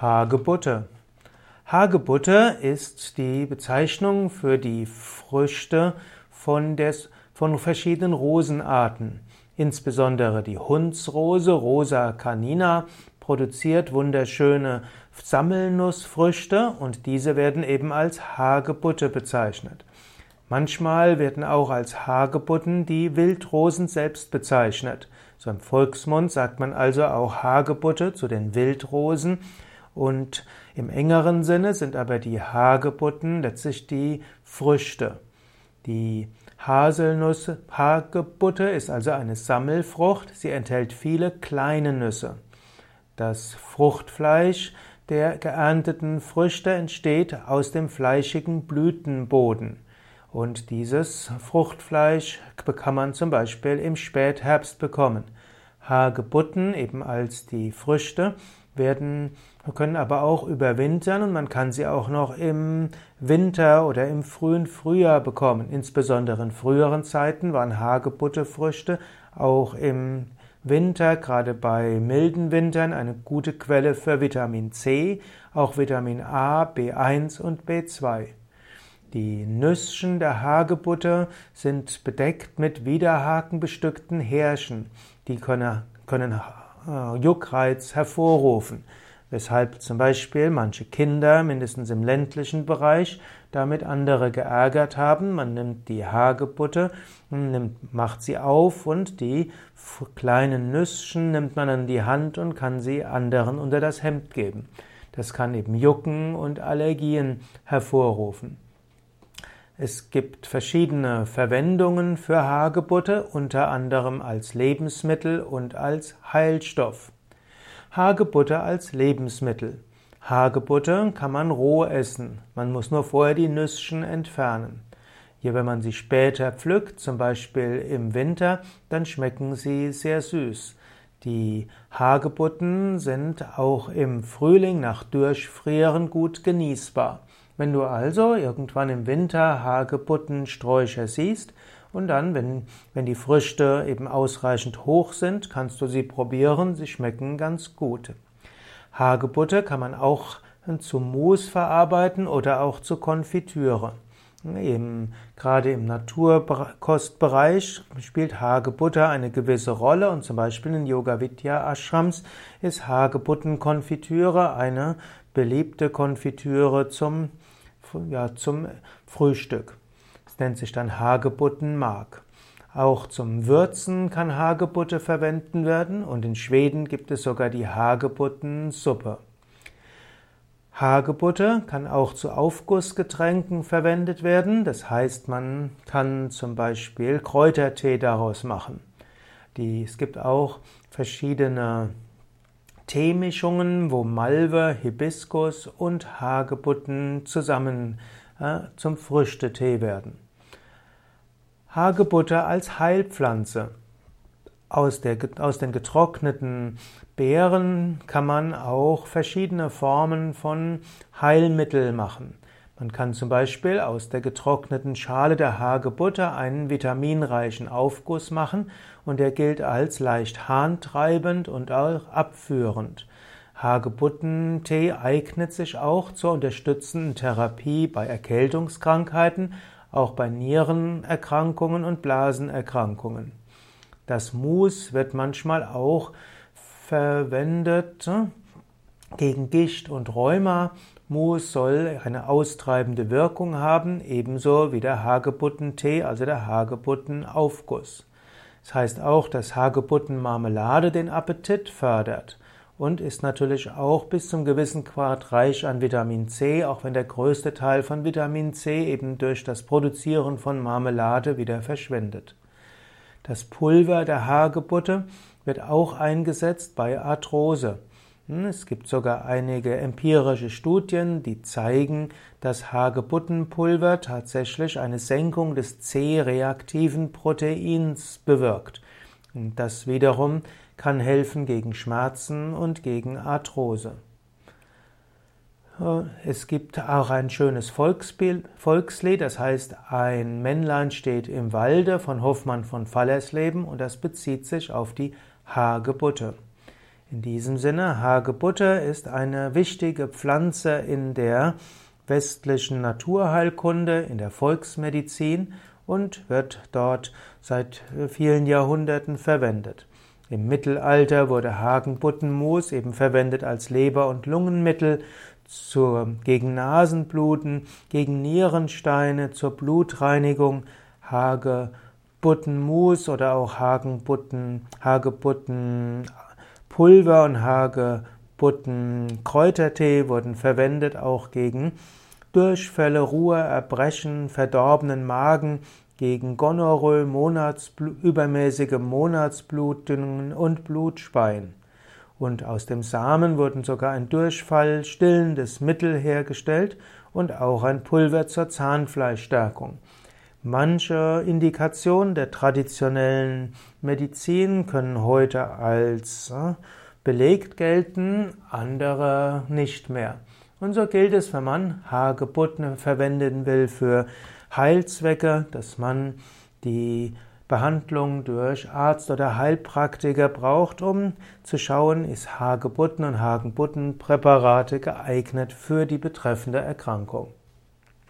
Hagebutte. Hagebutte ist die Bezeichnung für die Früchte von, des, von verschiedenen Rosenarten. Insbesondere die Hundsrose, Rosa canina, produziert wunderschöne Sammelnussfrüchte und diese werden eben als Hagebutte bezeichnet. Manchmal werden auch als Hagebutten die Wildrosen selbst bezeichnet. So im Volksmund sagt man also auch Hagebutte zu den Wildrosen und im engeren Sinne sind aber die Hagebutten letztlich die Früchte. Die Haselnuss Hagebutte ist also eine Sammelfrucht. Sie enthält viele kleine Nüsse. Das Fruchtfleisch der geernteten Früchte entsteht aus dem fleischigen Blütenboden. Und dieses Fruchtfleisch kann man zum Beispiel im Spätherbst bekommen. Hagebutten, eben als die Früchte, werden, können aber auch überwintern und man kann sie auch noch im Winter oder im frühen Frühjahr bekommen. Insbesondere in früheren Zeiten waren Hagebuttefrüchte auch im Winter, gerade bei milden Wintern, eine gute Quelle für Vitamin C, auch Vitamin A, B1 und B2. Die Nüsschen der Hagebutte sind bedeckt mit widerhakenbestückten Härchen. Die können, können Juckreiz hervorrufen, weshalb zum Beispiel manche Kinder, mindestens im ländlichen Bereich, damit andere geärgert haben. Man nimmt die Hagebutte, nimmt, macht sie auf und die kleinen Nüsschen nimmt man an die Hand und kann sie anderen unter das Hemd geben. Das kann eben Jucken und Allergien hervorrufen. Es gibt verschiedene Verwendungen für Hagebutte, unter anderem als Lebensmittel und als Heilstoff. Hagebutte als Lebensmittel. Hagebutte kann man roh essen. Man muss nur vorher die Nüsschen entfernen. Hier, wenn man sie später pflückt, zum Beispiel im Winter, dann schmecken sie sehr süß. Die Hagebutten sind auch im Frühling nach Durchfrieren gut genießbar. Wenn du also irgendwann im Winter Hagebuttensträucher siehst und dann, wenn, wenn die Früchte eben ausreichend hoch sind, kannst du sie probieren, sie schmecken ganz gut. Hagebutte kann man auch zu Mousse verarbeiten oder auch zu Konfitüre. Eben, gerade im Naturkostbereich spielt Hagebutter eine gewisse Rolle und zum Beispiel in Yoga Vidya Ashrams ist Hagebuttenkonfitüre eine beliebte Konfitüre zum ja, zum Frühstück. Es nennt sich dann Hagebuttenmark. Auch zum Würzen kann Hagebutte verwenden werden und in Schweden gibt es sogar die Hagebuttensuppe. Hagebutte kann auch zu Aufgussgetränken verwendet werden. Das heißt, man kann zum Beispiel Kräutertee daraus machen. Die, es gibt auch verschiedene Teemischungen, wo Malve, Hibiskus und Hagebutten zusammen äh, zum Früchtetee werden. Hagebutte als Heilpflanze. Aus, der, aus den getrockneten Beeren kann man auch verschiedene Formen von Heilmittel machen. Man kann zum Beispiel aus der getrockneten Schale der Hagebutte einen vitaminreichen Aufguss machen und er gilt als leicht harntreibend und auch abführend. Hagebuttentee eignet sich auch zur unterstützenden Therapie bei Erkältungskrankheiten, auch bei Nierenerkrankungen und Blasenerkrankungen. Das Mus wird manchmal auch verwendet gegen Gicht und Rheuma Mus soll eine austreibende Wirkung haben, ebenso wie der Hagebuttentee, also der Hagebuttenaufguss. Das heißt auch, dass Hagebuttenmarmelade den Appetit fördert und ist natürlich auch bis zum gewissen Grad reich an Vitamin C, auch wenn der größte Teil von Vitamin C eben durch das Produzieren von Marmelade wieder verschwindet. Das Pulver der Hagebutte wird auch eingesetzt bei Arthrose. Es gibt sogar einige empirische Studien, die zeigen, dass Hagebuttenpulver tatsächlich eine Senkung des C-reaktiven Proteins bewirkt. Und das wiederum kann helfen gegen Schmerzen und gegen Arthrose. Es gibt auch ein schönes Volkslied, das heißt Ein Männlein steht im Walde von Hoffmann von Fallersleben und das bezieht sich auf die Hagebutte. In diesem Sinne, Hagebutte ist eine wichtige Pflanze in der westlichen Naturheilkunde, in der Volksmedizin und wird dort seit vielen Jahrhunderten verwendet. Im Mittelalter wurde Hagenbuttenmus eben verwendet als Leber- und Lungenmittel zur, gegen Nasenbluten, gegen Nierensteine, zur Blutreinigung. Hagebuttenmus oder auch Hagenbutten, Hagebuttenpulver und Hagebuttenkräutertee wurden verwendet auch gegen Durchfälle, Ruhe, Erbrechen, verdorbenen Magen, gegen Gonorrhoe, Monatsbl übermäßige Monatsblutungen und Blutspeien. Und aus dem Samen wurden sogar ein Durchfall stillendes Mittel hergestellt und auch ein Pulver zur Zahnfleischstärkung. Manche Indikationen der traditionellen Medizin können heute als äh, belegt gelten, andere nicht mehr. Und so gilt es, wenn man Hagebutten verwenden will für Heilzwecke, dass man die Behandlung durch Arzt oder Heilpraktiker braucht, um zu schauen, ist Hagebutten und Hagenbuttenpräparate geeignet für die betreffende Erkrankung.